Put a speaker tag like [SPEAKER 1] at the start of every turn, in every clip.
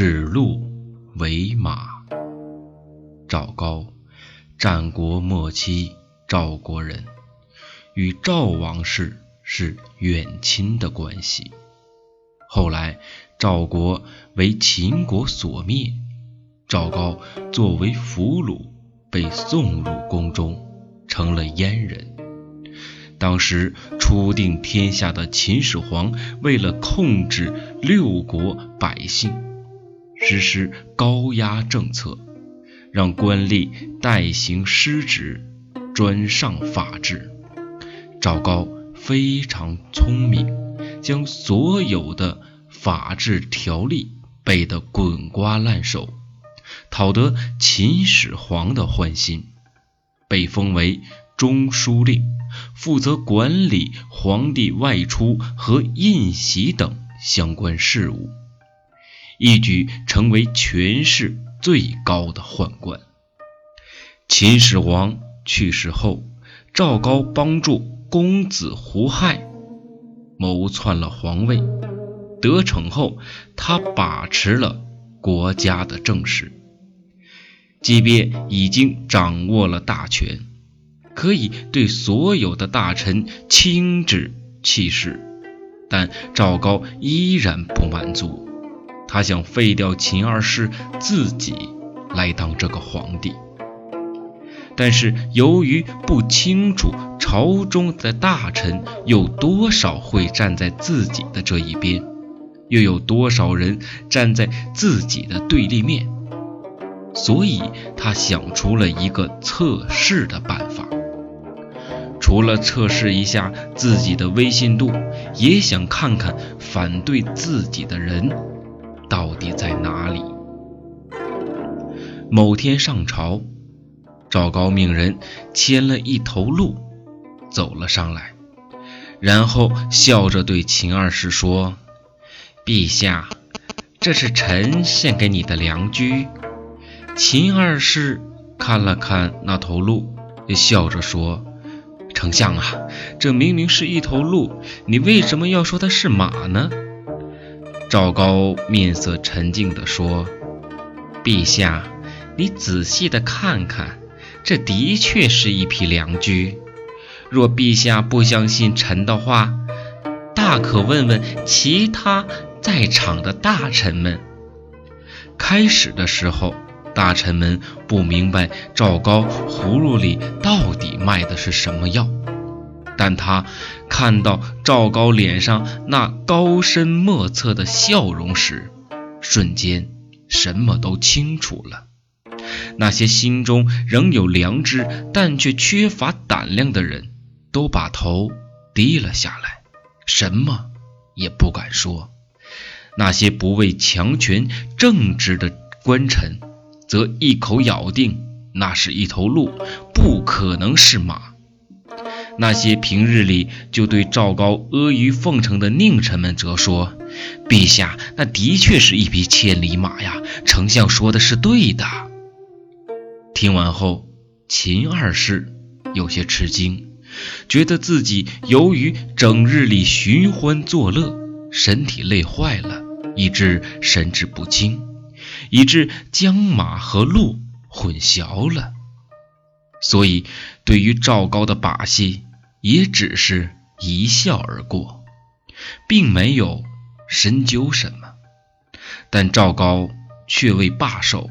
[SPEAKER 1] 指鹿为马。赵高，战国末期赵国人，与赵王室是远亲的关系。后来赵国为秦国所灭，赵高作为俘虏被送入宫中，成了阉人。当时初定天下的秦始皇为了控制六国百姓，实施高压政策，让官吏代行失职，专上法制。赵高非常聪明，将所有的法制条例背得滚瓜烂熟，讨得秦始皇的欢心，被封为中书令。负责管理皇帝外出和印玺等相关事务，一举成为权势最高的宦官。秦始皇去世后，赵高帮助公子胡亥谋篡了皇位，得逞后，他把持了国家的政事，即便已经掌握了大权。可以对所有的大臣亲指弃事，但赵高依然不满足，他想废掉秦二世，自己来当这个皇帝。但是由于不清楚朝中的大臣有多少会站在自己的这一边，又有多少人站在自己的对立面，所以他想出了一个测试的办法。除了测试一下自己的威信度，也想看看反对自己的人到底在哪里。某天上朝，赵高命人牵了一头鹿走了上来，然后笑着对秦二世说：“陛下，这是臣献给你的良驹。”秦二世看了看那头鹿，笑着说。丞相啊，这明明是一头鹿，你为什么要说它是马呢？赵高面色沉静地说：“陛下，你仔细的看看，这的确是一匹良驹。若陛下不相信臣的话，大可问问其他在场的大臣们。”开始的时候。大臣们不明白赵高葫芦里到底卖的是什么药，但他看到赵高脸上那高深莫测的笑容时，瞬间什么都清楚了。那些心中仍有良知但却缺乏胆量的人，都把头低了下来，什么也不敢说。那些不畏强权正直的官臣。则一口咬定那是一头鹿，不可能是马。那些平日里就对赵高阿谀奉承的佞臣们则说：“陛下，那的确是一匹千里马呀！丞相说的是对的。”听完后，秦二世有些吃惊，觉得自己由于整日里寻欢作乐，身体累坏了，以致神志不清。以致将马和鹿混淆了，所以对于赵高的把戏，也只是一笑而过，并没有深究什么。但赵高却未罢手，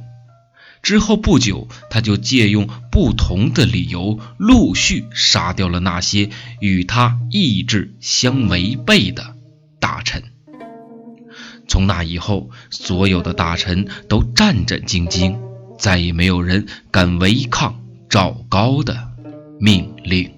[SPEAKER 1] 之后不久，他就借用不同的理由，陆续杀掉了那些与他意志相违背的大臣。从那以后，所有的大臣都战战兢兢，再也没有人敢违抗赵高的命令。